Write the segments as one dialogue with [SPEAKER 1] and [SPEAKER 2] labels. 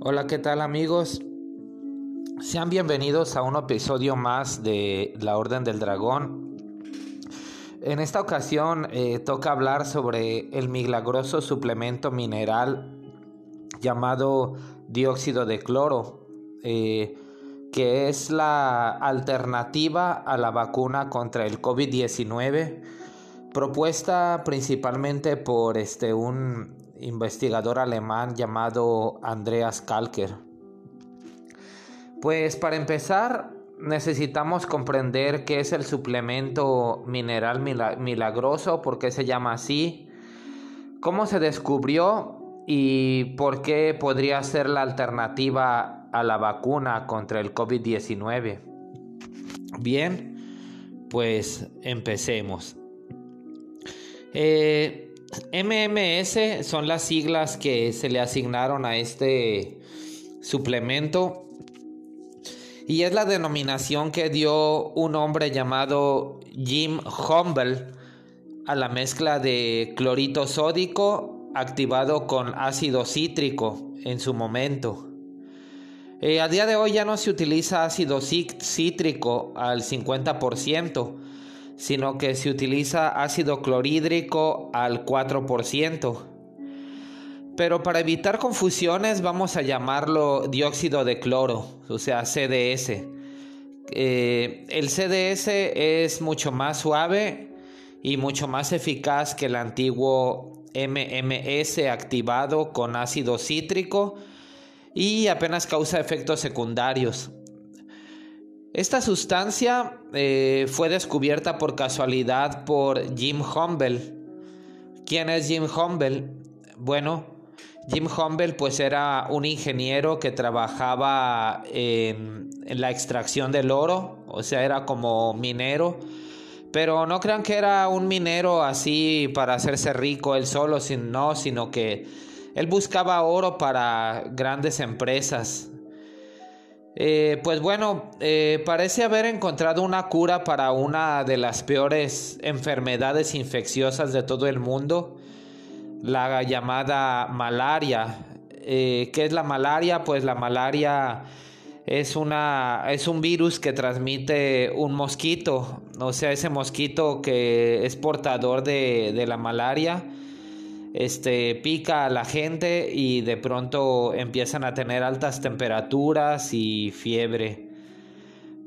[SPEAKER 1] Hola, ¿qué tal amigos? Sean bienvenidos a un episodio más de La Orden del Dragón. En esta ocasión eh, toca hablar sobre el milagroso suplemento mineral llamado dióxido de cloro, eh, que es la alternativa a la vacuna contra el COVID-19, propuesta principalmente por este, un investigador alemán llamado Andreas Kalker. Pues para empezar, necesitamos comprender qué es el suplemento mineral milagroso, por qué se llama así, cómo se descubrió y por qué podría ser la alternativa a la vacuna contra el COVID-19. Bien, pues empecemos. Eh, MMS son las siglas que se le asignaron a este suplemento y es la denominación que dio un hombre llamado Jim Humble a la mezcla de clorito sódico activado con ácido cítrico en su momento. Eh, a día de hoy ya no se utiliza ácido cítrico al 50%, sino que se utiliza ácido clorhídrico al 4%. Pero para evitar confusiones vamos a llamarlo dióxido de cloro, o sea, CDS. Eh, el CDS es mucho más suave y mucho más eficaz que el antiguo MMS activado con ácido cítrico y apenas causa efectos secundarios. Esta sustancia eh, fue descubierta por casualidad por Jim Humble. ¿Quién es Jim Humble? Bueno, Jim Humble pues era un ingeniero que trabajaba en, la extracción del oro, o sea, era como minero. Pero no crean que era un minero así para hacerse rico él solo, no, sino que él buscaba oro para grandes empresas. Eh, pues bueno, eh, parece haber encontrado una cura para una de las peores enfermedades infecciosas de todo el mundo la llamada malaria. Eh, ¿Qué es la malaria? Pues la malaria es, una, es un virus que transmite un mosquito, o sea, ese mosquito que es portador de, de la malaria. Este pica a la gente y de pronto empiezan a tener altas temperaturas y fiebre.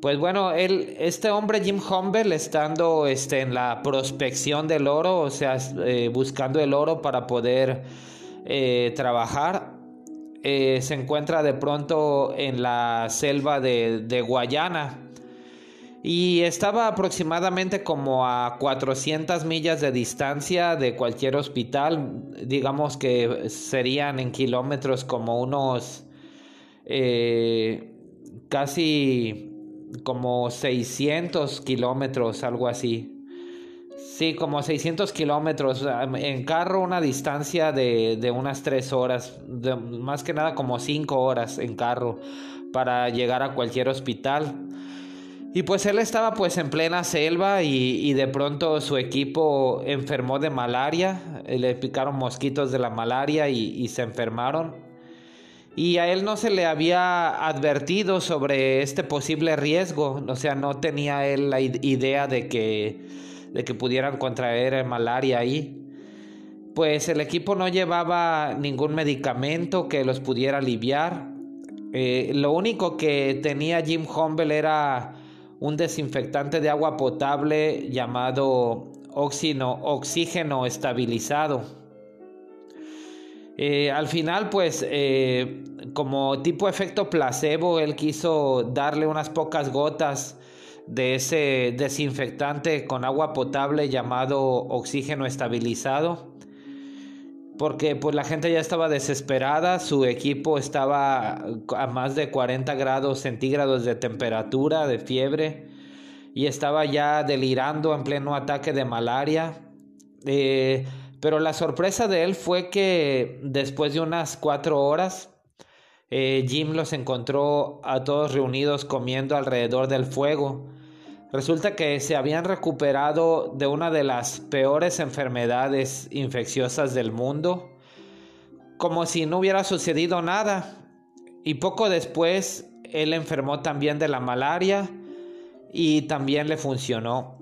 [SPEAKER 1] Pues bueno, él, este hombre Jim Humble, estando este, en la prospección del oro, o sea, eh, buscando el oro para poder eh, trabajar, eh, se encuentra de pronto en la selva de, de, Guayana y estaba aproximadamente como a 400 millas de distancia de cualquier hospital, digamos que serían en kilómetros como unos casi como 600 kilómetros, algo así. Sí, como 600 kilómetros. En carro una distancia de, unas 3 horas. más que nada como 5 horas en carro para llegar a cualquier hospital. Y pues él estaba pues en plena selva y, de pronto su equipo enfermó de malaria. Le picaron mosquitos de la malaria y se enfermaron y a él no se le había advertido sobre este posible riesgo, o sea, no tenía él la idea de que, de que pudieran contraer malaria ahí. Pues el equipo no llevaba ningún medicamento que los pudiera aliviar. Eh, lo único que tenía Jim Humble era un desinfectante de agua potable llamado oxígeno estabilizado. Eh, al final, pues, eh, como tipo efecto placebo, él quiso darle unas pocas gotas de ese desinfectante con agua potable llamado oxígeno estabilizado. Porque pues la gente ya estaba desesperada, su equipo estaba a más de 40 grados centígrados de temperatura, de fiebre, y estaba ya delirando en pleno ataque de malaria. Eh, pero la sorpresa de él fue que después de unas cuatro horas, eh, Jim los encontró a todos reunidos comiendo alrededor del fuego. Resulta que se habían recuperado de una de las peores enfermedades infecciosas del mundo, como si no hubiera sucedido nada. y poco después él enfermó también de la malaria y también le funcionó.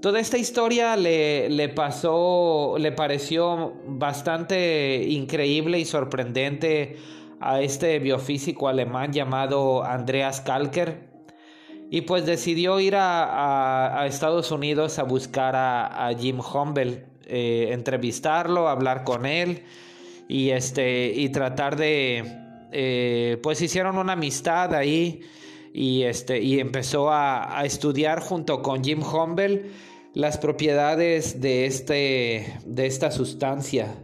[SPEAKER 1] Toda esta historia le, le, pasó, le pareció bastante increíble y sorprendente a este biofísico alemán llamado Andreas Kalker. Y pues decidió ir a, Estados Unidos a buscar a, Jim Humble, eh, entrevistarlo, hablar con él y, este, y tratar de, eh, pues hicieron una amistad ahí y, este, y empezó a, estudiar junto con Jim Humble las propiedades de, este, de esta sustancia.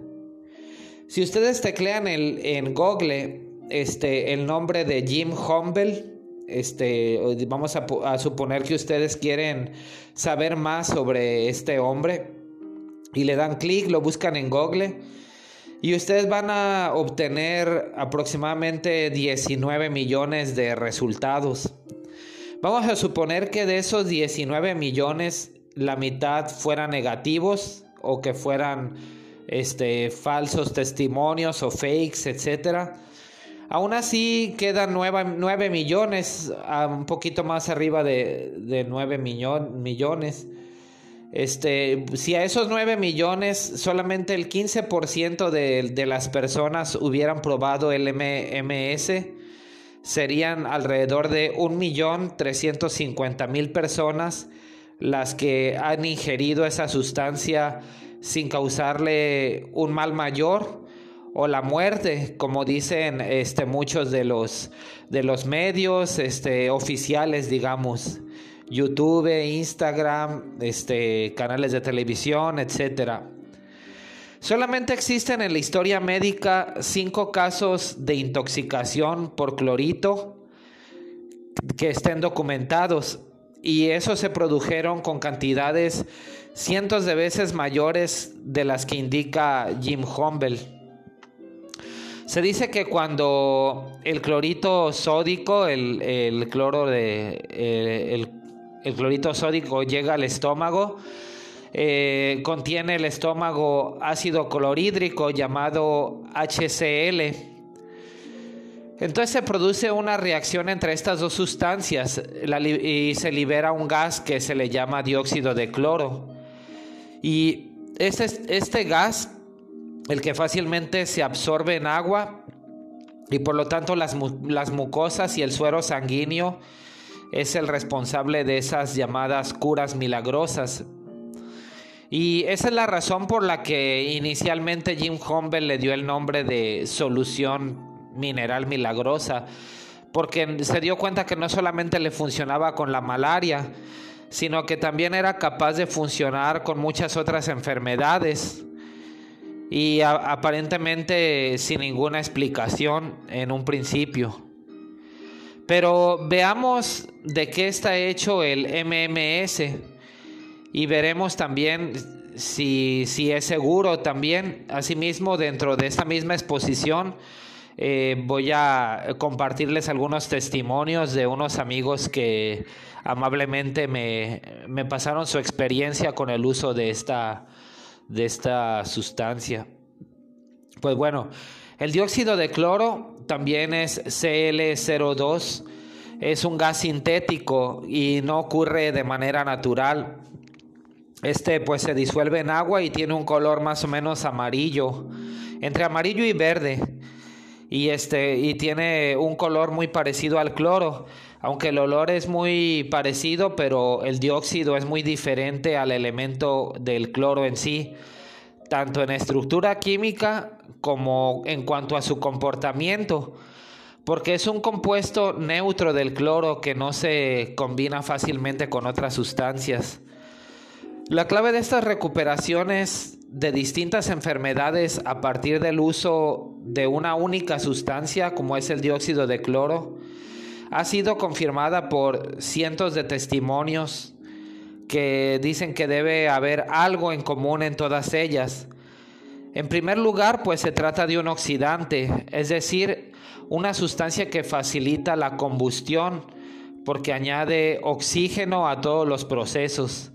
[SPEAKER 1] Si ustedes teclean el, en Google este, el nombre de Jim Humble, este, vamos a, suponer que ustedes quieren saber más sobre este hombre y le dan clic, lo buscan en Google y ustedes van a obtener aproximadamente 19 millones de resultados. Vamos a suponer que de esos 19 millones la mitad fueran negativos o que fueran este, falsos testimonios o fakes, etcétera. Aún así quedan 9, millones, un poquito más arriba de, de 9 millones. Este, si a esos 9 millones solamente el 15% de, de las personas hubieran probado el MMS, serían alrededor de 1.350.000 personas las que han ingerido esa sustancia sin causarle un mal mayor o la muerte, como dicen este, muchos de los, de los medios este, oficiales, digamos. YouTube, Instagram, este, canales de televisión, etc. Solamente existen en la historia médica cinco casos de intoxicación por clorito que estén documentados y esos se produjeron con cantidades cientos de veces mayores de las que indica Jim Humble. Se dice que cuando el clorito sódico, el, cloro de, el, clorito sódico llega al estómago, eh, contiene el estómago ácido clorhídrico llamado HCl. Entonces se produce una reacción entre estas dos sustancias y se libera un gas que se le llama dióxido de cloro. Y este, este gas, el que fácilmente se absorbe en agua y por lo tanto las, las mucosas y el suero sanguíneo, es el responsable de esas llamadas curas milagrosas. Y esa es la razón por la que inicialmente Jim Humble le dio el nombre de solución mineral milagrosa, porque se dio cuenta que no solamente le funcionaba con la malaria, sino que también era capaz de funcionar con muchas otras enfermedades y aparentemente sin ninguna explicación en un principio. Pero veamos de qué está hecho el MMS y veremos también si, es seguro también. Asimismo, dentro de esta misma exposición, eh, voy a compartirles algunos testimonios de unos amigos que amablemente me, me pasaron su experiencia con el uso de esta, de esta sustancia. Pues bueno, el dióxido de cloro también es CL02, es un gas sintético y no ocurre de manera natural. Este pues se disuelve en agua y tiene un color más o menos amarillo, entre amarillo y verde. Y este y tiene un color muy parecido al cloro, aunque el olor es muy parecido, pero el dióxido es muy diferente al elemento del cloro en sí tanto en estructura química como en cuanto a su comportamiento, porque es un compuesto neutro del cloro que no se combina fácilmente con otras sustancias. La clave de estas recuperaciones de distintas enfermedades a partir del uso de una única sustancia como es el dióxido de cloro ha sido confirmada por cientos de testimonios que dicen que debe haber algo en común en todas ellas. En primer lugar, pues se trata de un oxidante, es decir, una sustancia que facilita la combustión porque añade oxígeno a todos los procesos.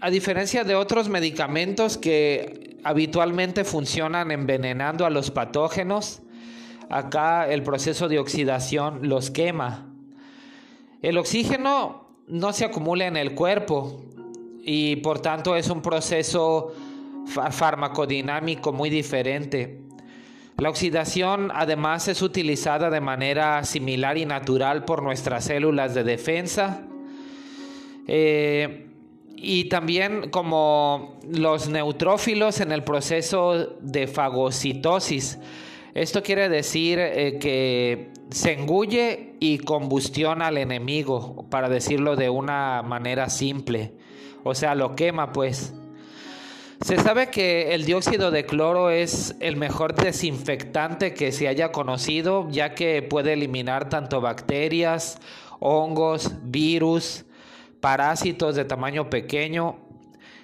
[SPEAKER 1] A diferencia de otros medicamentos que habitualmente funcionan envenenando a los patógenos, acá el proceso de oxidación los quema. El oxígeno no se acumula en el cuerpo y por tanto es un proceso farmacodinámico muy diferente. La oxidación además es utilizada de manera similar y natural por nuestras células de defensa. Eh, y también como los neutrófilos en el proceso de fagocitosis. Esto quiere decir eh, que se engulle y combustiona al enemigo, para decirlo de una manera simple. O sea, lo quema pues. Se sabe que el dióxido de cloro es el mejor desinfectante que se haya conocido, ya que puede eliminar tanto bacterias, hongos, virus, parásitos de tamaño pequeño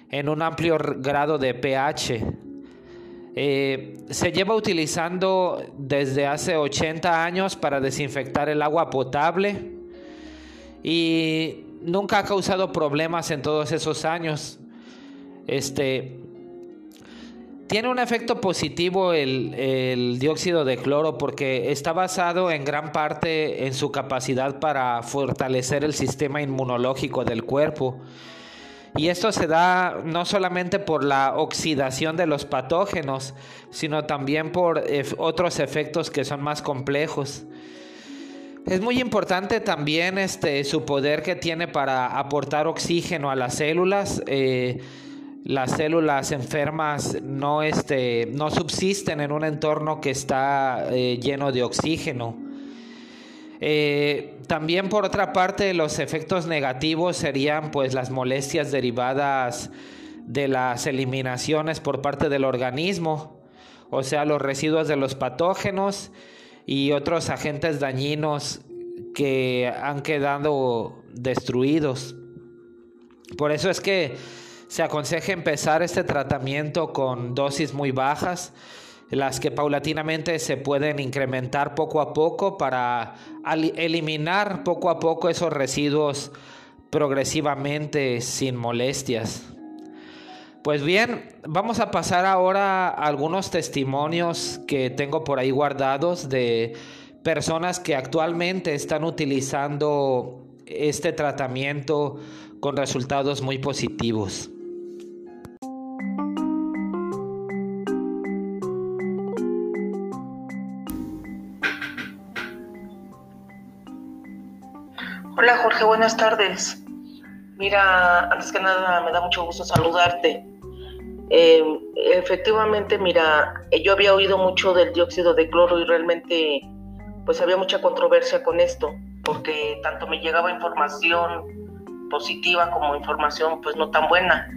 [SPEAKER 1] en un amplio grado de pH. Eh, se lleva utilizando desde hace 80 años para desinfectar el agua potable y nunca ha causado problemas en todos esos años. Este, tiene un efecto positivo el, dióxido de cloro porque está basado en gran parte en su capacidad para fortalecer el sistema inmunológico del cuerpo. Y esto se da no solamente por la oxidación de los patógenos, sino también por otros efectos que son más complejos. Es muy importante también este, su poder que tiene para aportar oxígeno a las células. Eh, las células enfermas no, este, no subsisten en un entorno que está eh, lleno de oxígeno. Eh, también por otra parte los efectos negativos serían pues las molestias derivadas de las eliminaciones por parte del organismo, o sea los residuos de los patógenos y otros agentes dañinos que han quedado destruidos. Por eso es que se aconseja empezar este tratamiento con dosis muy bajas, las que paulatinamente se pueden incrementar poco a poco para eliminar poco a poco esos residuos progresivamente sin molestias. Pues bien, vamos a pasar ahora a algunos testimonios que tengo por ahí guardados de personas que actualmente están utilizando este tratamiento con resultados muy positivos.
[SPEAKER 2] Buenas tardes. Mira, antes que nada me da mucho gusto saludarte. Em, efectivamente, mira, yo había oído mucho del dióxido de cloro y realmente pues había mucha controversia con esto, porque tanto me llegaba información positiva como información pues no tan buena.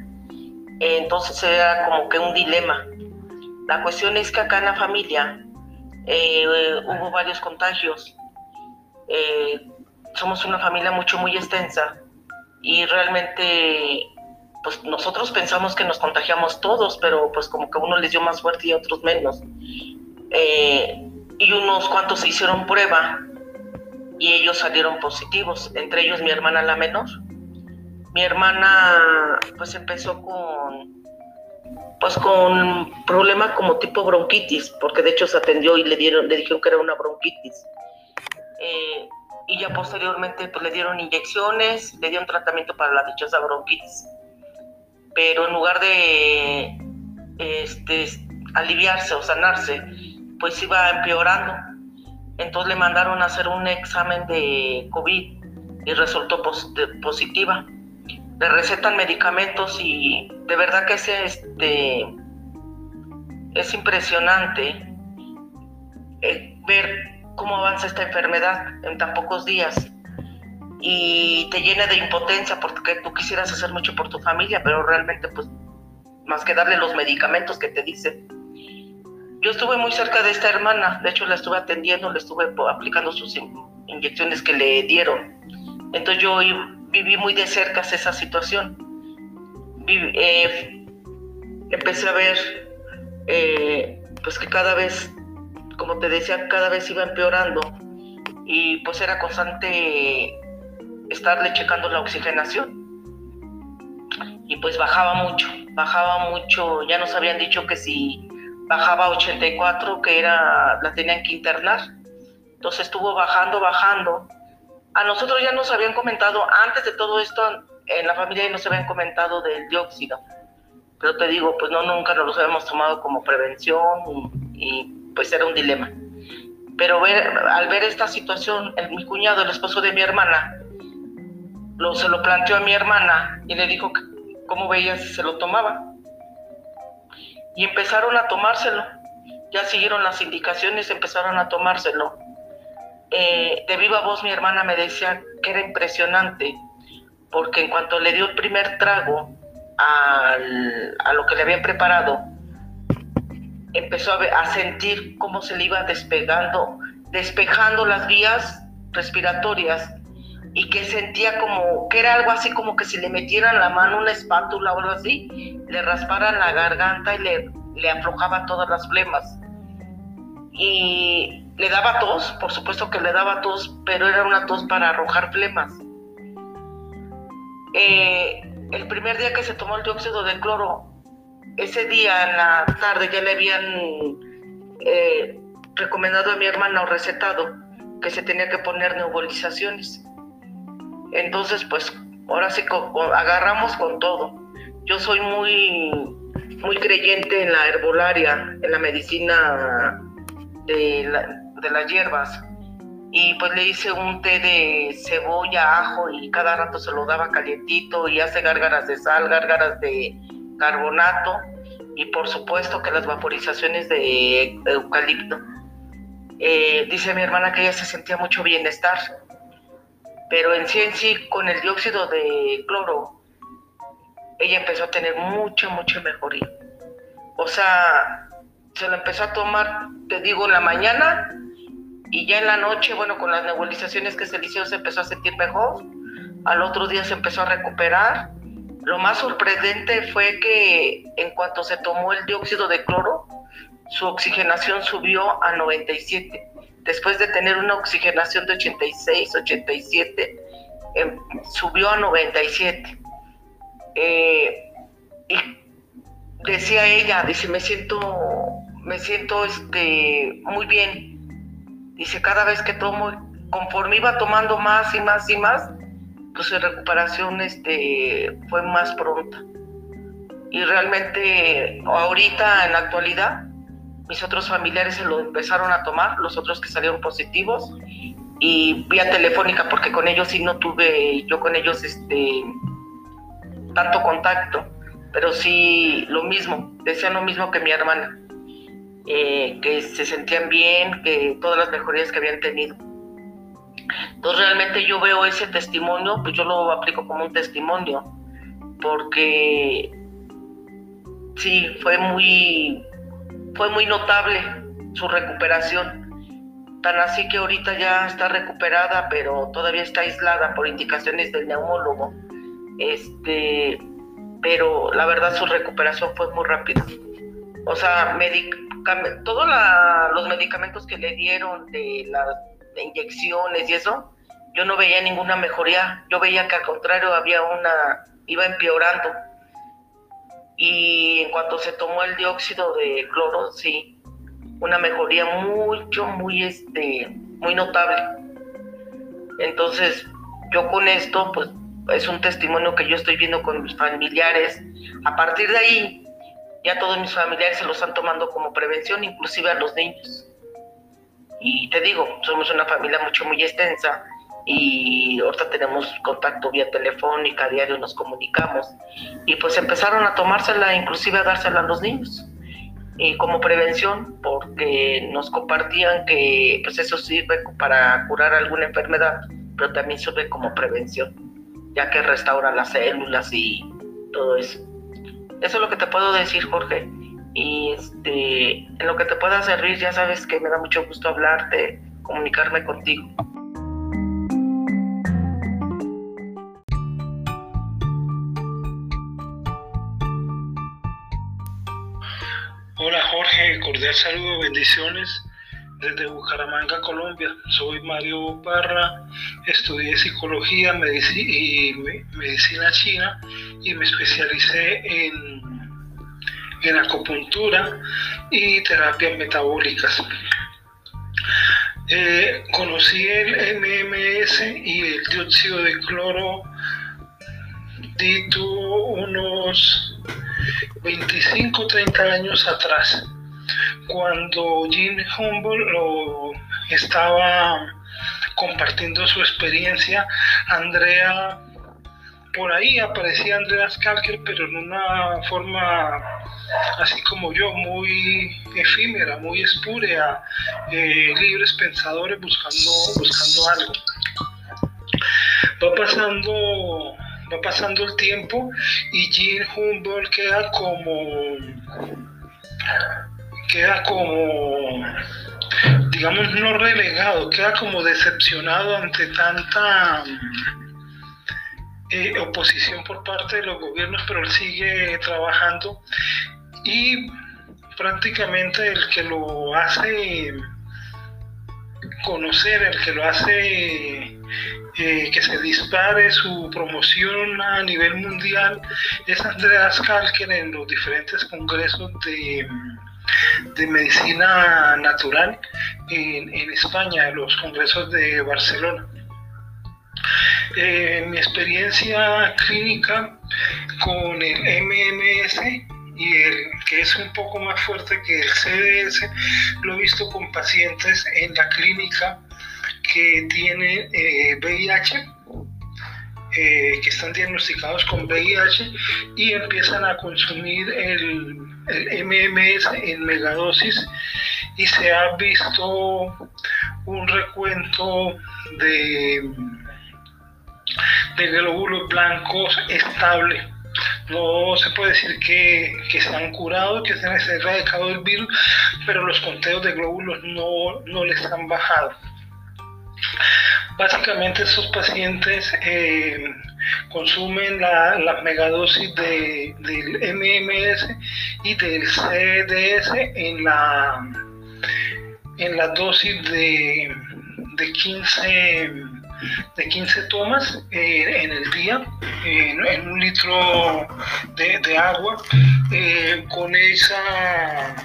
[SPEAKER 2] Entonces era como que un dilema. La cuestión es que acá en la familia eh, hubo varios contagios. Eh, somos una familia mucho, muy extensa y realmente, pues nosotros pensamos que nos contagiamos todos, pero pues como que uno les dio más fuerte y otros menos. Eh, y unos cuantos se hicieron prueba y ellos salieron positivos, entre ellos mi hermana la menor. Mi hermana pues empezó con pues con problema como tipo bronquitis, porque de hecho se atendió y le dieron, le dijeron que era una bronquitis. Eh, y ya posteriormente pues le dieron inyecciones, le dieron tratamiento para la dichosa bronquitis. Pero en lugar de este, aliviarse o sanarse, pues iba empeorando. Entonces le mandaron a hacer un examen de COVID y resultó positiva. Le recetan medicamentos y de verdad que es, este, es impresionante eh, ver cómo avanza esta enfermedad en tan pocos días y te llena de impotencia porque tú quisieras hacer mucho por tu familia, pero realmente pues más que darle los medicamentos que te dicen. Yo estuve muy cerca de esta hermana, de hecho la estuve atendiendo, le estuve aplicando sus inyecciones que le dieron. Entonces yo viví muy de cerca esa situación. Eh, empecé a ver eh, pues que cada vez como te decía, cada vez iba empeorando y pues era constante estarle checando la oxigenación. Y pues bajaba mucho, bajaba mucho, ya nos habían dicho que si bajaba a 84, que era, la tenían que internar. Entonces estuvo bajando, bajando. A nosotros ya nos habían comentado, antes de todo esto, en la familia nos habían comentado del dióxido. Pero te digo, pues no, nunca nos los habíamos tomado como prevención y, pues era un dilema. Pero al ver esta situación, el, mi cuñado, el esposo de mi hermana, lo, se lo planteó a mi hermana y le dijo cómo veía si se lo tomaba. Y empezaron a tomárselo. Ya siguieron las indicaciones, empezaron a tomárselo. Eh, de viva voz mi hermana me decía que era impresionante, porque en cuanto le dio el primer trago a lo que le habían preparado, empezó a, sentir cómo se le iba despegando, despejando las vías respiratorias y que sentía como que era algo así como que si le metieran la mano una espátula o algo así, le rasparan la garganta y le, le aflojaban todas las flemas. Y le daba tos, por supuesto que le daba tos, pero era una tos para arrojar flemas. Eh, el primer día que se tomó el dióxido de cloro, ese día en la tarde ya le habían eh, recomendado a mi hermana o recetado que se tenía que poner nebulizaciones. Entonces, pues ahora sí agarramos con todo. Yo soy muy, muy creyente en la herbolaria, en la medicina de, las hierbas. Y pues le hice un té de cebolla, ajo y cada rato se lo daba calientito y hace gárgaras de sal, gárgaras de carbonato y por supuesto que las vaporizaciones de eucalipto. Eh, dice mi hermana que ella se sentía mucho bienestar pero en sí en sí con el dióxido de cloro ella empezó a tener mucha mucha mejoría. O sea se lo empezó a tomar te digo en la mañana y ya en la noche bueno con las nebulizaciones que se le hicieron se empezó a sentir mejor. Al otro día se empezó a recuperar lo más sorprendente fue que en cuanto se tomó el dióxido de cloro su oxigenación subió a 97 después de tener una oxigenación de 86, 87, em, subió a 97. Eh, y decía ella, dice, me siento, me siento este, muy bien. Dice, cada vez que tomo, conforme iba tomando más y más y más, pues su recuperación este, fue más pronta. Y realmente ahorita, en la actualidad, mis otros familiares se lo empezaron a tomar, los otros que salieron positivos, y vía telefónica, porque con ellos sí no tuve, yo con ellos, este, tanto contacto, pero sí lo mismo, decían lo mismo que mi hermana, eh, que se sentían bien, que todas las mejorías que habían tenido. Entonces realmente yo veo ese testimonio, pues yo lo aplico como un testimonio, porque sí, fue muy, fue muy notable su recuperación. Tan así que ahorita ya está recuperada, pero todavía está aislada por indicaciones del neumólogo. Este, pero la verdad su recuperación fue muy rápida. O sea, todos los medicamentos que le dieron de las inyecciones y eso, yo no veía ninguna mejoría. Yo veía que al contrario había una, iba empeorando y en cuanto se tomó el dióxido de cloro, sí, una mejoría mucho, muy, este, muy notable. Entonces, yo con esto, pues, es un testimonio que yo estoy viendo con mis familiares. A partir de ahí, ya todos mis familiares se lo están tomando como prevención, inclusive a los niños. Y te digo, somos una familia mucho, muy extensa y ahorita tenemos contacto vía telefónica, diario nos comunicamos y pues empezaron a tomársela, inclusive a dársela a los niños y como prevención porque nos compartían que pues eso sirve para curar alguna enfermedad, pero también sirve como prevención, ya que restaura las células y todo eso. Eso es lo que te puedo decir, Jorge. Y este, en lo que te pueda servir, ya sabes que me da mucho gusto hablarte, comunicarme contigo.
[SPEAKER 3] Hola Jorge, cordial saludo, bendiciones desde Bucaramanga, Colombia. Soy Mario Parra, estudié psicología y medicina china y me especialicé en, en acupuntura y terapias metabólicas. Eh, conocí el MMS y el dióxido de cloro dito unos 25 30 años atrás, cuando Jim Humboldt lo estaba compartiendo su experiencia, Andrea, por ahí aparecía Andrea Skalker, pero en una forma así como yo, muy efímera, muy espúrea, eh, libres pensadores buscando, buscando algo. Va pasando, va pasando el tiempo y Jean Humboldt queda como queda como digamos no relegado, queda como decepcionado ante tanta eh, oposición por parte de los gobiernos, pero él sigue trabajando y prácticamente el que lo hace conocer, el que lo hace eh, que se dispare su promoción a nivel mundial es Andreas Kalker en los diferentes congresos de, de medicina natural en, en España, los congresos de Barcelona. Eh, mi experiencia clínica con el MMS y el que es un poco más fuerte que el CDS, lo he visto con pacientes en la clínica que tienen VIH, eh, eh, que están diagnosticados con VIH y empiezan a consumir el MMS en megadosis y se ha visto un recuento de, de glóbulos blancos estable no se puede decir que, se han curado, que se han erradicado el virus, pero los conteos de glóbulos no, les han bajado. Básicamente estos pacientes eh, consumen la, megadosis de, del MMS y del CDS en la, en la dosis de, de 15 de 15 tomas eh, en el día, en un litro de, agua, eh, con esa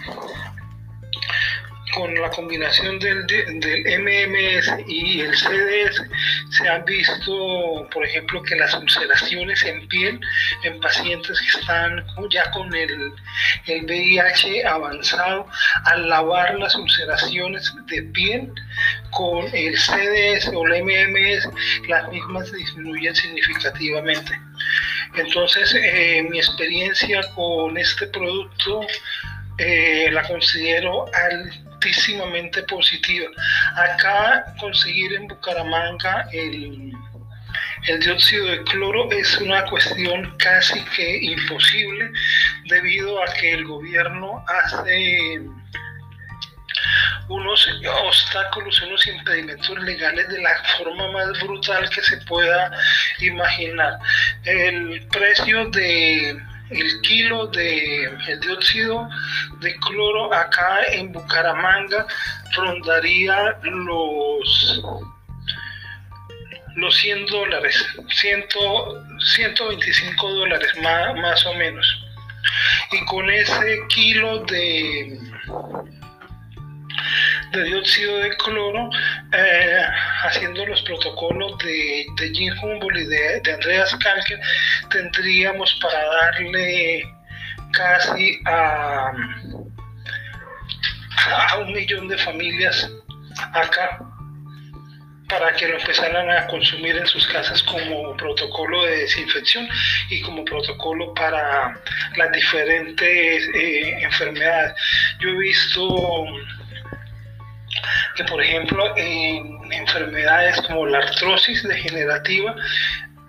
[SPEAKER 3] con la combinación del, del, MMS y el CDS se han visto, por ejemplo, que las ulceraciones en piel en pacientes que están ya con el, el VIH avanzado, al lavar las ulceraciones de piel con el CDS o el MMS, las mismas disminuyen significativamente. Entonces, eh, mi experiencia con este producto eh, la considero altísimamente positiva. Acá conseguir en Bucaramanga el, el dióxido de cloro es una cuestión casi que imposible debido a que el gobierno hace unos obstáculos, unos impedimentos legales de la forma más brutal que se pueda imaginar. El precio de el kilo de dióxido de cloro acá en Bucaramanga rondaría los los 100 dólares, 125 dólares más, más o menos. Y con ese kilo de de dióxido de cloro, eh, haciendo los protocolos de, de Jim Humboldt y de, Andreas Kalker, tendríamos para darle casi a, a un millón de familias acá para que lo empezaran a consumir en sus casas como protocolo de desinfección y como protocolo para las diferentes eh, enfermedades. Yo he visto que por ejemplo en enfermedades como la artrosis degenerativa,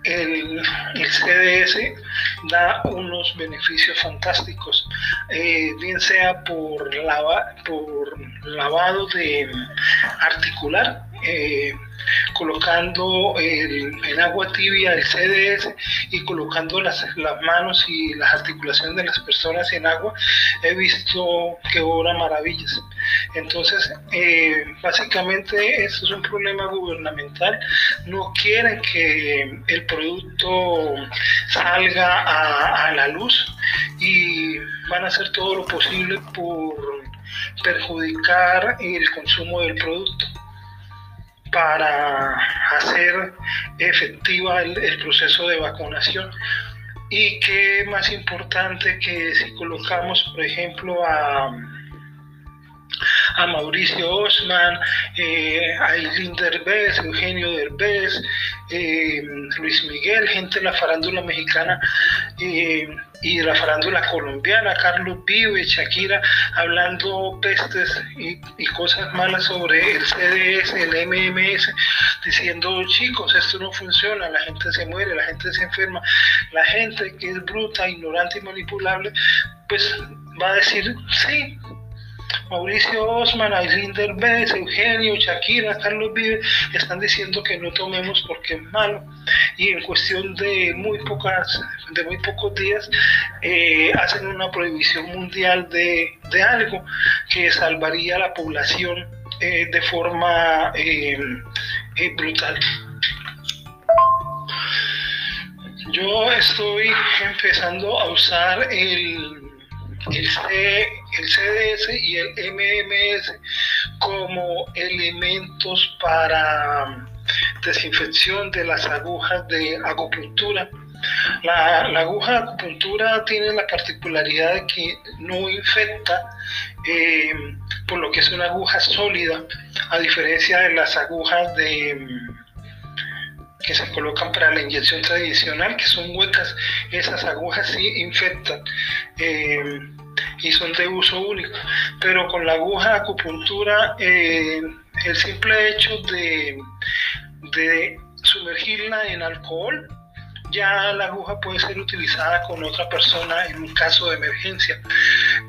[SPEAKER 3] el, CDS da unos beneficios fantásticos, eh, bien sea por, lava, por lavado de articular, eh, colocando en agua tibia el CDS y colocando las, manos y las articulaciones de las personas en agua, he visto que obra maravillas. Entonces, eh, básicamente, esto es un problema gubernamental. No quieren que el producto salga a la luz y van a hacer todo lo posible por perjudicar el consumo del producto para hacer efectiva el, proceso de vacunación. Y qué más importante que si colocamos, por ejemplo, a, a Mauricio Osman, eh, a Eileen Derbez, Eugenio Derbez, eh, Luis Miguel, gente de la farándula mexicana, eh, y la farándula colombiana, Carlos Vive, Shakira, hablando pestes y, cosas malas sobre el CDS, el MMS, diciendo, chicos, esto no funciona, la gente se muere, la gente se enferma, la gente que es bruta, ignorante y manipulable, pues va a decir, sí, Mauricio Osman, Aileen Derbez, Eugenio, Shakira, Carlos Vive están diciendo que no tomemos porque es malo y en cuestión de muy pocas, de muy pocos días eh, hacen una prohibición mundial de, algo que salvaría a la población eh, de forma eh, brutal. Yo estoy empezando a usar el el, CDS y el MMS como elementos para desinfección de las agujas de acupuntura. La, aguja de acupuntura tiene la particularidad de que no infecta, eh, por lo que es una aguja sólida, a diferencia de las agujas de que se colocan para la inyección tradicional, que son huecas, esas agujas sí infectan eh, y son de uso único. Pero con la aguja de acupuntura, eh, el simple hecho de, de sumergirla en alcohol, ya la aguja puede ser utilizada con otra persona en un caso de emergencia.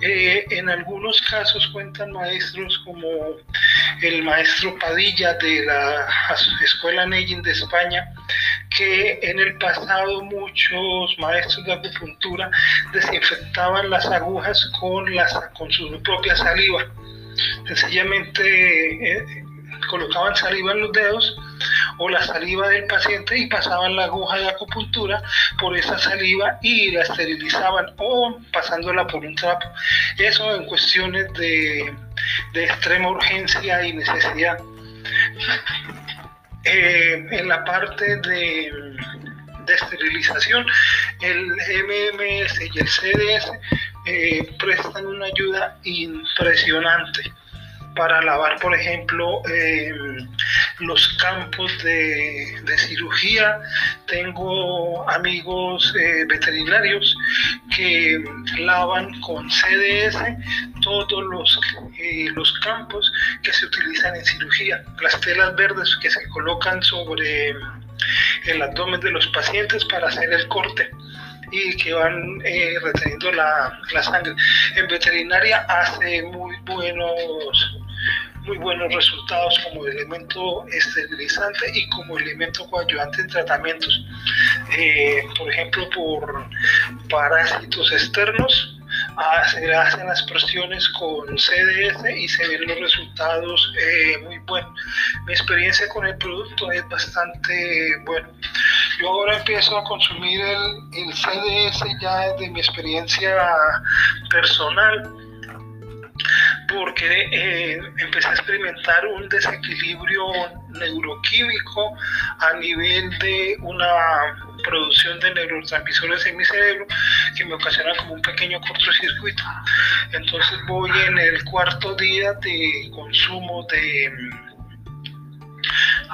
[SPEAKER 3] Eh, en algunos casos cuentan maestros como el maestro Padilla de la Escuela Neyin de España, que en el pasado muchos maestros de acupuntura desinfectaban las agujas con, las, con su propia saliva. Sencillamente eh, colocaban saliva en los dedos o la saliva del paciente y pasaban la aguja de acupuntura por esa saliva y la esterilizaban o pasándola por un trapo. Eso en cuestiones de, extrema urgencia y necesidad. Eh, en la parte de, de, esterilización, el MMS y el CDS eh, prestan una ayuda impresionante para lavar, por ejemplo, em, los campos de, cirugía. Tengo amigos eh, veterinarios que lavan con CDS todos los, eh, los campos que se utilizan en cirugía. Las telas verdes que se colocan sobre el abdomen de los pacientes para hacer el corte y que van eh, reteniendo la, la, sangre. En veterinaria hace muy buenos muy buenos resultados como elemento esterilizante y como elemento coadyuvante en tratamientos. Eh, por ejemplo, por parásitos externos, ah, se hacen las presiones con CDS y se ven los resultados eh, muy buenos. Mi experiencia con el producto es bastante buena. Yo ahora empiezo a consumir el, el CDS ya desde mi experiencia personal porque eh, empecé a experimentar un desequilibrio neuroquímico a nivel de una producción de neurotransmisores en mi cerebro que me ocasiona como un pequeño cortocircuito. Entonces voy en el cuarto día de consumo de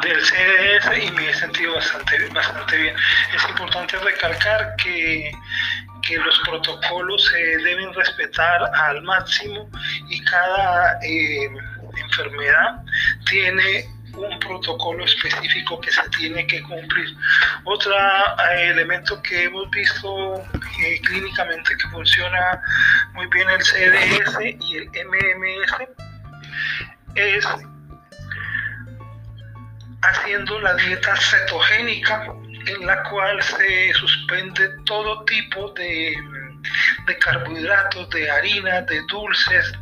[SPEAKER 3] del CDS y me he sentido bastante, bastante bien. Es importante recalcar que que los protocolos se deben respetar al máximo y cada eh, enfermedad tiene un protocolo específico que se tiene que cumplir. Otro eh, elemento que hemos visto eh, clínicamente que funciona muy bien el CDS y el MMS es haciendo la dieta cetogénica, en la cual se suspende todo tipo de, carbohidratos, de harina, de dulces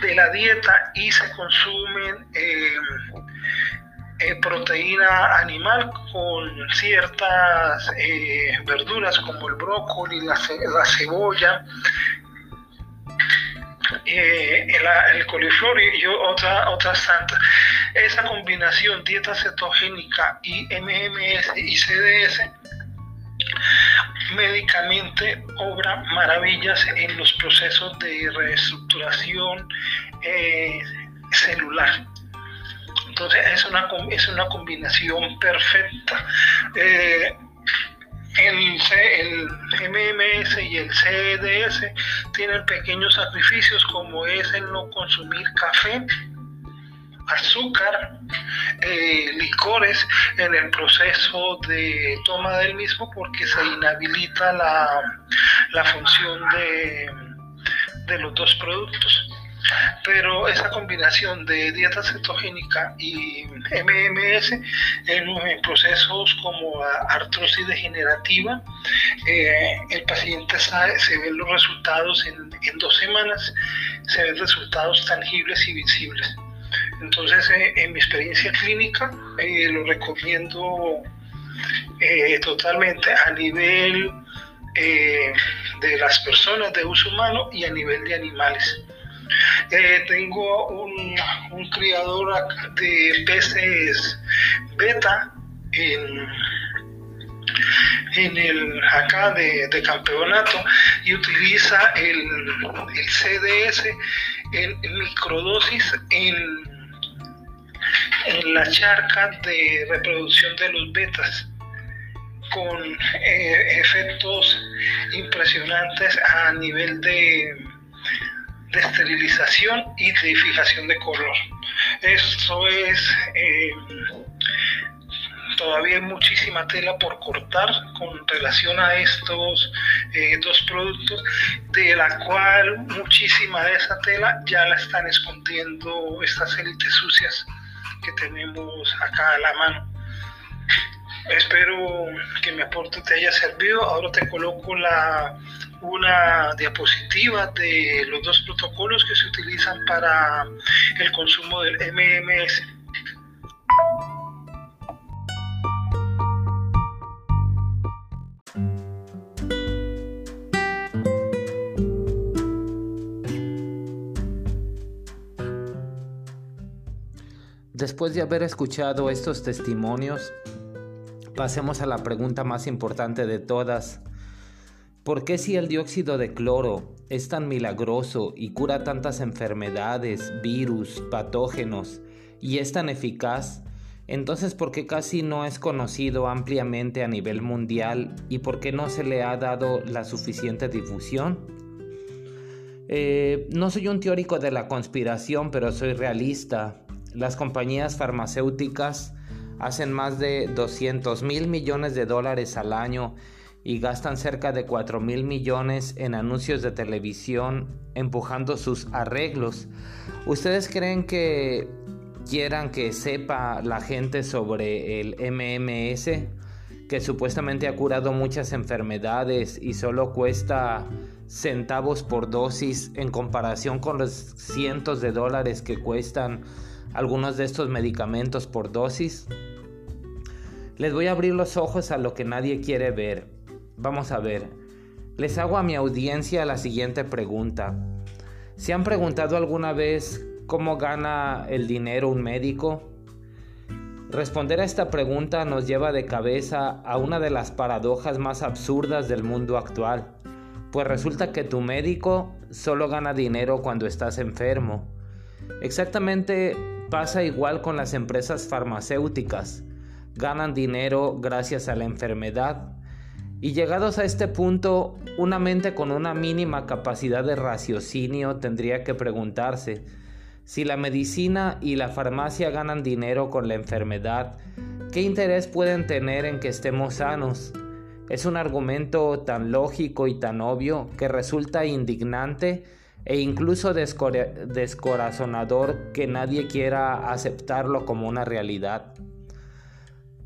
[SPEAKER 3] de la dieta y se consumen eh, eh, proteína animal con ciertas eh, verduras como el brócoli, la, cebolla, el, coliflor y otra, otras santas. Esa combinación dieta cetogénica y MMS y CDS médicamente obra maravillas en los procesos de reestructuración eh, celular. Entonces es una, es una combinación perfecta. Eh, el, el, MMS y el CDS tienen pequeños sacrificios como es el no consumir café, azúcar, eh, licores en el proceso de toma del mismo porque se inhabilita la, función de, de los dos productos pero esa combinación de dieta cetogénica y MMS en, procesos como artrosis degenerativa, eh, el paciente sabe, se ven los resultados en, dos semanas, se ven resultados tangibles y visibles. Entonces, eh, en mi experiencia clínica, eh, lo recomiendo totalmente a nivel de las personas de uso humano y a nivel de animales. Eh, tengo un, criador de peces beta en, el acá de, campeonato y utiliza el, CDS en, microdosis en, en la charca de reproducción de los betas con eh, efectos impresionantes a nivel de de esterilización y de fijación de color. Esto es, eh, todavía hay muchísima tela por cortar con relación a estos eh, dos productos, de la cual muchísima de esa tela ya la están escondiendo estas élites sucias que tenemos acá a la mano. Espero que mi aporte te haya servido. Ahora te coloco la una diapositiva de los dos protocolos que se utilizan para el consumo del MMS.
[SPEAKER 1] Después de haber escuchado estos testimonios, pasemos a la pregunta más importante de todas. ¿Por qué si el dióxido de cloro es tan milagroso y cura tantas enfermedades, virus, patógenos y es tan eficaz? Entonces, ¿por qué casi no es conocido ampliamente a nivel mundial y por qué no se le ha dado la suficiente difusión? Eh, no soy un teórico de la conspiración, pero soy realista. Las compañías farmacéuticas hacen más de 200 mil millones de dólares al año y gastan cerca de 4 mil millones en anuncios de televisión empujando sus arreglos. ¿Ustedes creen que quieran que sepa la gente sobre el MMS? que supuestamente ha curado muchas enfermedades y solo cuesta centavos por dosis en comparación con los cientos de dólares que cuestan algunos de estos medicamentos por dosis? Les voy a abrir los ojos a lo que nadie quiere ver. Vamos a ver. Les hago a mi audiencia la siguiente pregunta. ¿Se han preguntado alguna vez cómo gana el dinero un médico? Responder a esta pregunta nos lleva de cabeza a una de las paradojas más absurdas del mundo actual, pues resulta que tu médico solo gana dinero cuando estás enfermo. Exactamente pasa igual con las empresas farmacéuticas. Ganan dinero gracias a la enfermedad y llegados a este punto, una mente con una mínima capacidad de raciocinio tendría que preguntarse si la medicina y la farmacia ganan dinero con la enfermedad, ¿qué interés pueden tener en que estemos sanos? Es un argumento tan lógico y tan obvio que resulta indignante e incluso descorazonador que nadie quiera aceptarlo como una realidad.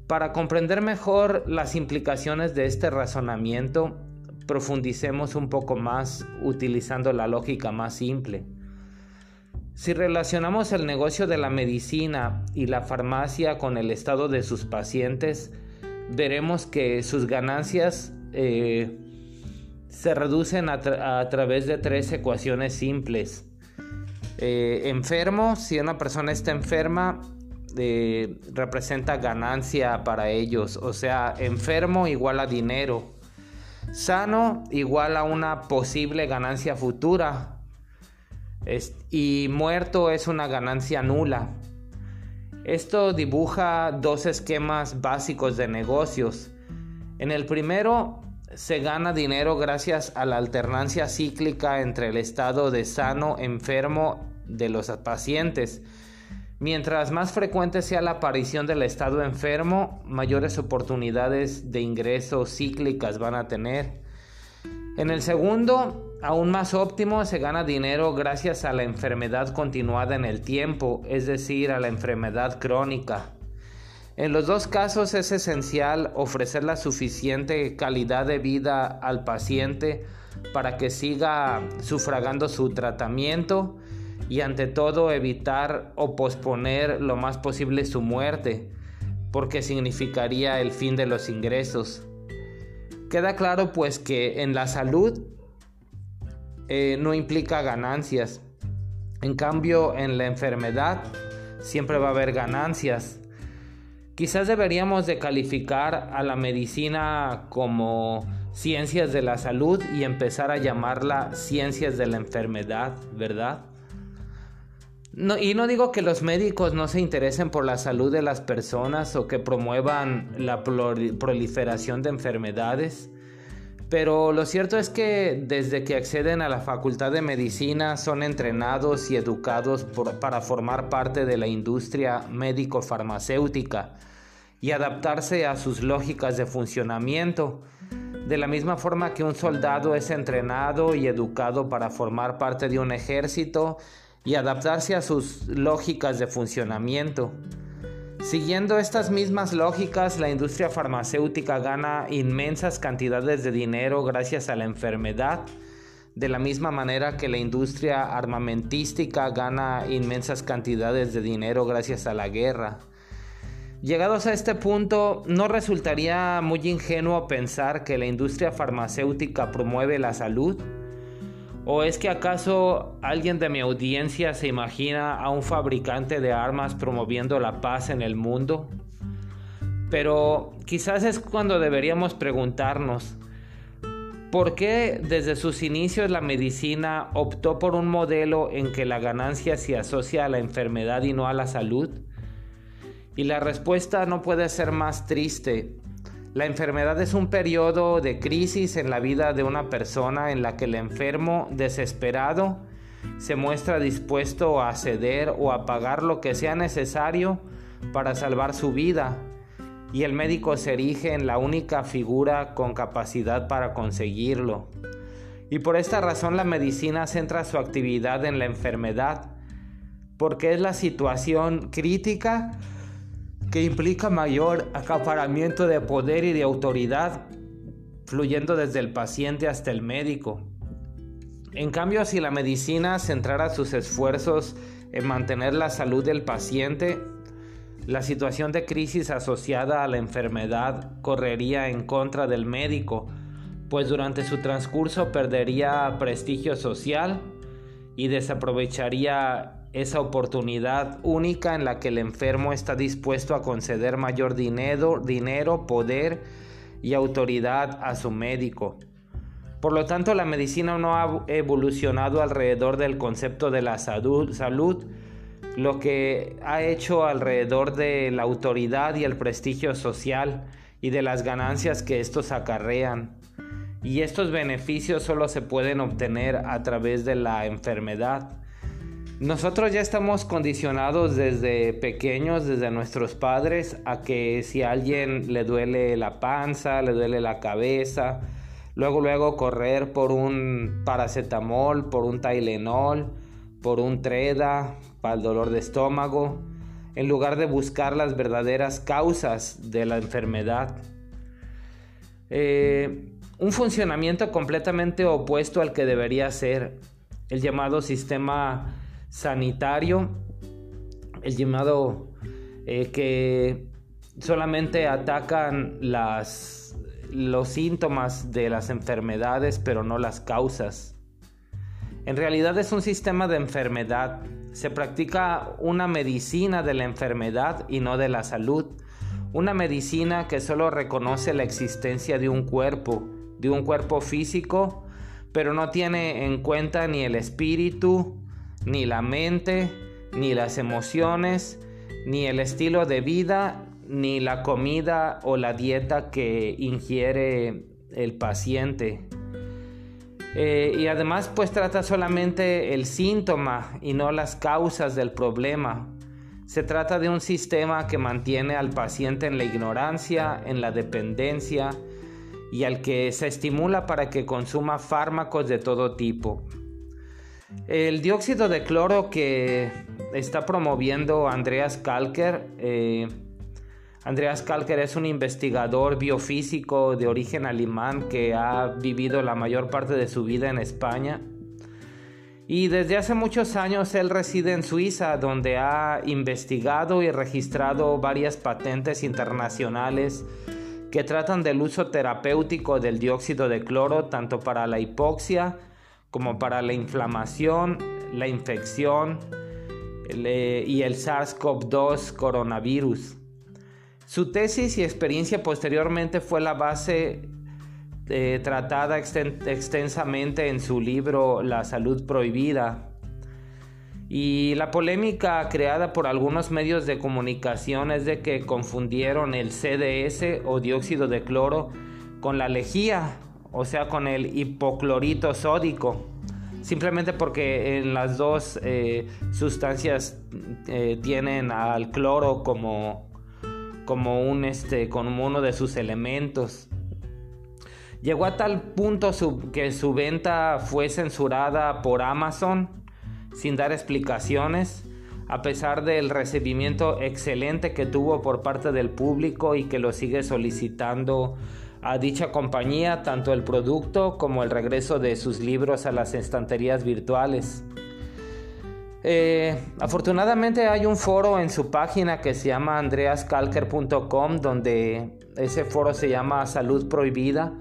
[SPEAKER 1] Para comprender mejor las implicaciones de este razonamiento, profundicemos un poco más utilizando la lógica más simple. Si relacionamos el negocio de la medicina y la farmacia con el estado de sus pacientes, veremos que sus ganancias eh, se reducen a, través de tres ecuaciones simples. Eh, enfermo, si una persona está enferma, eh, representa ganancia para ellos, o sea, enfermo igual a dinero. Sano igual a una posible ganancia futura. y muerto es una ganancia nula. Esto dibuja dos esquemas básicos de negocios. En el primero se gana dinero gracias a la alternancia cíclica entre el estado de sano enfermo de los pacientes. Mientras más frecuente sea la aparición del estado enfermo, mayores oportunidades de ingresos cíclicas van a tener. En el segundo, aún más óptimo, se gana dinero gracias a la enfermedad continuada en el tiempo, es decir, a la enfermedad crónica. En los dos casos es esencial ofrecer la suficiente calidad de vida al paciente para que siga sufragando su tratamiento y ante todo evitar o posponer lo más posible su muerte, porque significaría el fin de los ingresos. Queda claro pues que en la salud eh, no implica ganancias, en cambio en la enfermedad siempre va a haber ganancias. Quizás deberíamos de calificar a la medicina como ciencias de la salud y empezar a llamarla ciencias de la enfermedad, ¿verdad? y no digo que los médicos no se interesen por la salud de las personas o que promuevan la proliferación de enfermedades, pero lo cierto es que desde que acceden a la facultad de medicina son entrenados y educados para formar parte de la industria médico-farmacéutica y adaptarse a sus lógicas de funcionamiento. De la misma forma que un soldado es entrenado y educado para formar parte de un ejército y adaptarse a sus lógicas de funcionamiento. Siguiendo estas mismas lógicas, la industria farmacéutica gana inmensas cantidades de dinero gracias a la enfermedad, de la misma manera que la industria armamentística gana inmensas cantidades de dinero gracias a la guerra. Llegados a este punto, ¿no resultaría muy ingenuo pensar que la industria farmacéutica promueve la salud? ¿O es que acaso alguien de mi audiencia se imagina a un fabricante de armas promoviendo la paz en el mundo? Pero quizás es cuando deberíamos preguntarnos, ¿por qué desde sus inicios la medicina optó por un modelo en que la ganancia se asocia a la enfermedad y no a la salud? Y la respuesta no puede ser más triste la enfermedad es un periodo de crisis en la vida de una persona en la que el enfermo, desesperado, se muestra dispuesto a ceder o a pagar lo que sea necesario para salvar su vida, y el médico se erige en la única figura con capacidad para conseguirlo. Y por esta razón la medicina centra su actividad en la enfermedad, porque es la situación crítica que implica mayor acaparamiento de poder y de autoridad, fluyendo desde el paciente hasta el médico. En cambio, si la medicina centrara sus esfuerzos en mantener la salud del paciente, la situación de crisis asociada a la enfermedad correría en contra del médico, pues durante su transcurso perdería prestigio social y desaprovecharía esa oportunidad única en la que el enfermo está dispuesto a conceder mayor dinero, poder y autoridad a su médico. Por lo tanto, la medicina no ha evolucionado alrededor del concepto de la salud, salud, lo que ha hecho alrededor de la autoridad y el prestigio social y de las ganancias que estos acarrean. Y estos beneficios solo se pueden obtener a través de la enfermedad. Nosotros ya estamos condicionados desde pequeños, desde nuestros padres, a que si a alguien le duele la panza, le duele la cabeza, luego luego correr por un paracetamol, por un Tylenol, por un Treda para el dolor de estómago. en lugar de buscar las verdaderas causas de la enfermedad. Eh, un funcionamiento completamente opuesto al que debería ser el llamado sistema sanitario, el llamado eh, que solamente atacan las, los síntomas de las enfermedades, pero no las causas. En realidad es un sistema de enfermedad. Se practica una medicina de la enfermedad y no de la salud. Una medicina que solo reconoce la existencia de un cuerpo, de un cuerpo físico, pero no tiene en cuenta ni el espíritu, ni la mente, ni las emociones, ni el estilo de vida, ni la comida o la dieta que ingiere el paciente. Eh, y además pues trata solamente el síntoma y no las causas del problema. Se trata de un sistema que mantiene al paciente en la ignorancia, en la dependencia y al que se estimula para que consuma fármacos de todo tipo. El dióxido de cloro que está promoviendo Andreas Kalker, eh, Andreas Kalker es un investigador biofísico de origen alemán que ha vivido la mayor parte de su vida en España. Y desde hace muchos años él reside en Suiza, donde ha investigado y registrado varias patentes internacionales que tratan del uso terapéutico del dióxido de cloro tanto para la hipoxia, como para la inflamación, la infección y el SARS-CoV-2 coronavirus. Su tesis y experiencia posteriormente fue la base eh, tratada extensamente en su libro La salud prohibida. Y la polémica creada por algunos medios de comunicación es de que confundieron el CDS o dióxido de cloro con la lejía, o sea, con el hipoclorito sódico. Simplemente porque en las dos eh, sustancias eh, tienen al cloro como, como, un, este, como uno de sus elementos. Llegó a tal punto que su venta fue censurada por Amazon sin dar explicaciones, a pesar del recibimiento excelente que tuvo por parte del público y que lo sigue solicitando a dicha compañía tanto el producto como el regreso de sus libros a las estanterías virtuales. Eh, afortunadamente hay un foro en su página que se llama andreascalker.com donde ese foro se llama Salud Prohibida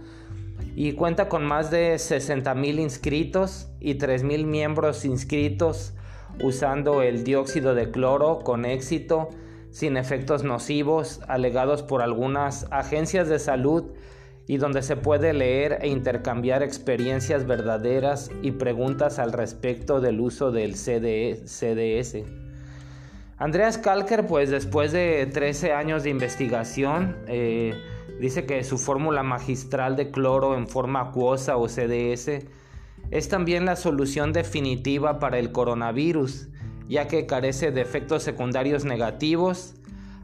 [SPEAKER 1] y cuenta con más de 60 mil inscritos y 3 mil miembros inscritos usando el dióxido de cloro con éxito sin efectos nocivos alegados por algunas agencias de salud y donde se puede leer e intercambiar experiencias verdaderas y preguntas al respecto del uso del CDS. Andreas Kalker, pues después de 13 años de investigación, eh, dice que su fórmula magistral de cloro en forma acuosa o CDS es también la solución definitiva para el coronavirus ya que carece de efectos secundarios negativos,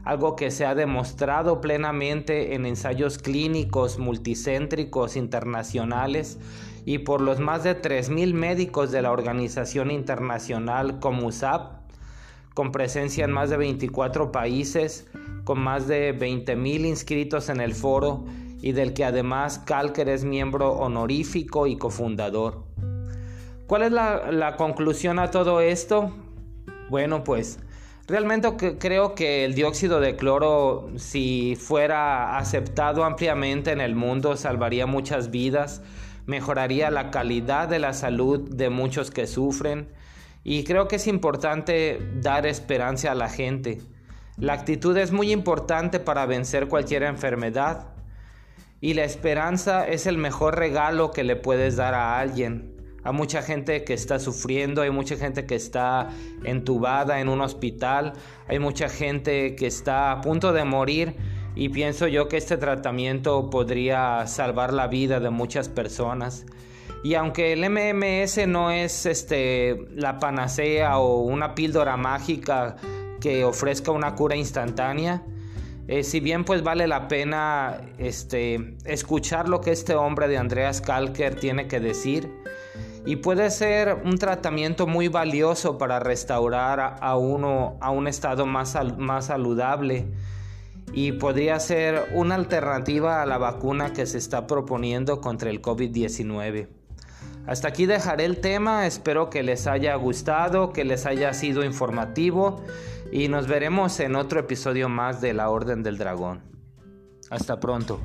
[SPEAKER 1] algo que se ha demostrado plenamente en ensayos clínicos multicéntricos internacionales y por los más de 3.000 médicos de la organización internacional COMUSAP, con presencia en más de 24 países, con más de 20.000 inscritos en el foro y del que además Kalker es miembro honorífico y cofundador. ¿Cuál es la conclusión a todo esto? Bueno, pues realmente creo que el dióxido de cloro, si fuera aceptado ampliamente en el mundo, salvaría muchas vidas, mejoraría la calidad de la salud de muchos que sufren y creo que es importante dar esperanza a la gente. La actitud es muy importante para vencer cualquier enfermedad y la esperanza es el mejor regalo que le puedes dar a alguien. Hay mucha gente que está sufriendo, hay mucha gente que está entubada en un hospital, hay mucha gente que está a punto de morir y pienso yo que este tratamiento podría salvar la vida de muchas personas. Y aunque el MMS no es este, la panacea o una píldora mágica que ofrezca una cura instantánea, eh, si bien pues vale la pena este, escuchar lo que este hombre de Andreas Kalker tiene que decir, y puede ser un tratamiento muy valioso para restaurar a uno a un estado más, más saludable y podría ser una alternativa a la vacuna que se está proponiendo contra el COVID-19. Hasta aquí dejaré el tema, espero que les haya gustado, que les haya sido informativo y nos veremos en otro episodio más de La Orden del Dragón. Hasta pronto.